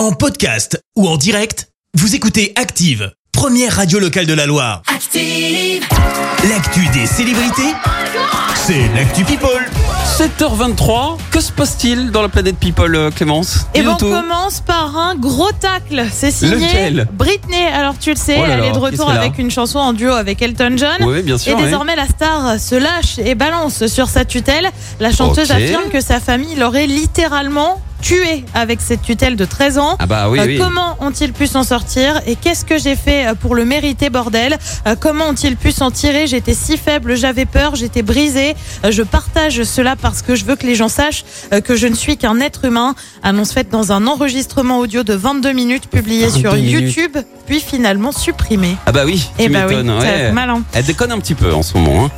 En podcast ou en direct, vous écoutez Active, première radio locale de la Loire. Active. L'actu des célébrités, c'est l'actu People. 7h23, que se passe-t-il dans la planète People, euh, Clémence? Et ben Dis-nous on tout. commence par un gros tacle. C'est signé Lequel? Britney. Alors tu le sais, Oh là elle là, est de qu'est-ce retour qu'elle a avec une chanson en duo avec Elton John. Oui, bien sûr. Et oui. désormais, la star se lâche et balance sur sa tutelle. La chanteuse Ok. affirme que sa famille l'aurait littéralement tué avec cette tutelle de 13 ans. Ah bah oui, Euh, oui. Comment ont-ils pu s'en sortir Et qu'est-ce que j'ai fait euh, pour le mériter, bordel? Euh, Comment ont-ils pu s'en tirer? J'étais si faible, j'avais peur, j'étais brisée. Je partage cela parce que je veux que les gens sachent que je ne suis qu'un être humain. Annonce faite dans un enregistrement audio de 22 minutes publié 22 sur minutes. YouTube, puis finalement supprimé. Ah bah oui, tu Eh bah oui, ouais. malin. Elle déconne un petit peu en ce moment, hein.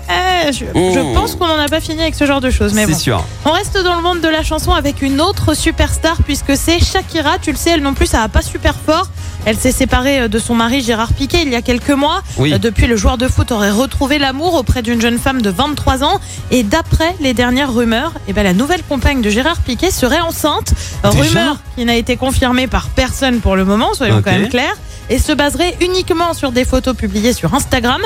Je, je Oh. pense qu'on n'en a pas fini avec ce genre de choses, mais c'est bon. sûr. On reste dans le monde de la chanson avec une autre superstar puisque c'est Shakira. Tu le sais, elle non plus, ça va pas super fort. Elle s'est séparée euh, de son mari Gérard Piquet il y a quelques mois. Oui. Euh, Depuis, le joueur de foot aurait retrouvé l'amour auprès d'une jeune femme de 23 ans. Et d'après les dernières rumeurs, eh ben, la nouvelle compagne de Gérard Piquet serait enceinte. Rumeur qui n'a été confirmée par personne pour le moment, soyons quand même clairs. Et se baserait uniquement sur des photos publiées sur Instagram.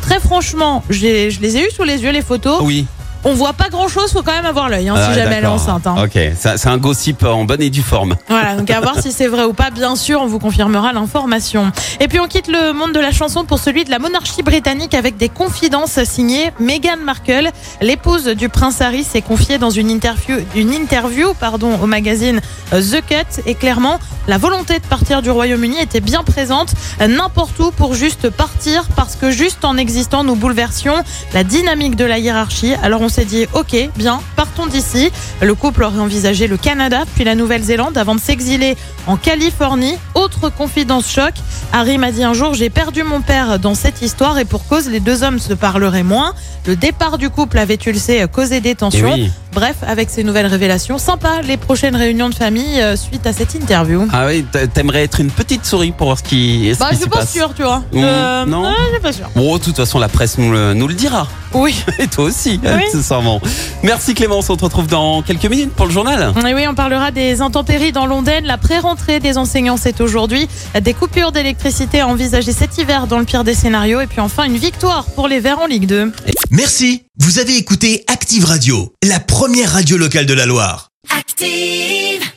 Très franchement, je les ai eues sous les yeux, les photos. Oui. On voit pas grand chose, faut quand même avoir l'œil hein, Ah, si jamais elle est enceinte. hein. Ok, c'est un gossip en bonne et due forme. Voilà, donc à voir si c'est vrai ou pas. Bien sûr, on vous confirmera l'information. Et puis on quitte le monde de la chanson pour celui de la monarchie britannique avec des confidences signées Meghan Markle, l'épouse du prince Harry, s'est confiée dans une interview, une interview pardon, au magazine euh, The Cut. Et clairement, la volonté de partir du Royaume-Uni était bien présente, euh, n'importe où pour juste partir, parce que juste en existant, nous bouleversions la dynamique de la hiérarchie. Alors on s'est dit, ok, bien, partons d'ici. Le couple aurait envisagé le Canada puis la Nouvelle-Zélande avant de s'exiler en Californie. Autre confidence choc, Harry m'a dit un jour j'ai perdu mon père dans cette histoire et pour cause les deux hommes se parleraient moins. Le départ du couple avait, tu le sais, causé des tensions. oui. Bref, avec ces nouvelles révélations, sympa les prochaines réunions de famille euh, suite à cette interview. Ah oui, t'a- t'aimerais être une petite souris pour voir ce qui, ce Bah, qui je suis pas passe. sûre, tu vois. Mmh, Euh, non ouais, je suis pas sûre. Bon, de toute façon, la presse nous le, nous le dira. Oui. Et toi aussi, Oui. accessoirement. Merci Clémence, on te retrouve dans quelques minutes pour le journal. Et oui, on parlera des intempéries dans l'Ondaine. La pré-rentrée des enseignants, c'est aujourd'hui. Des coupures d'électricité à envisager cet hiver dans le pire des scénarios. Et puis enfin, une victoire pour les Verts en Ligue 2. Merci, vous avez écouté Active Radio, la première radio locale de la Loire. Active.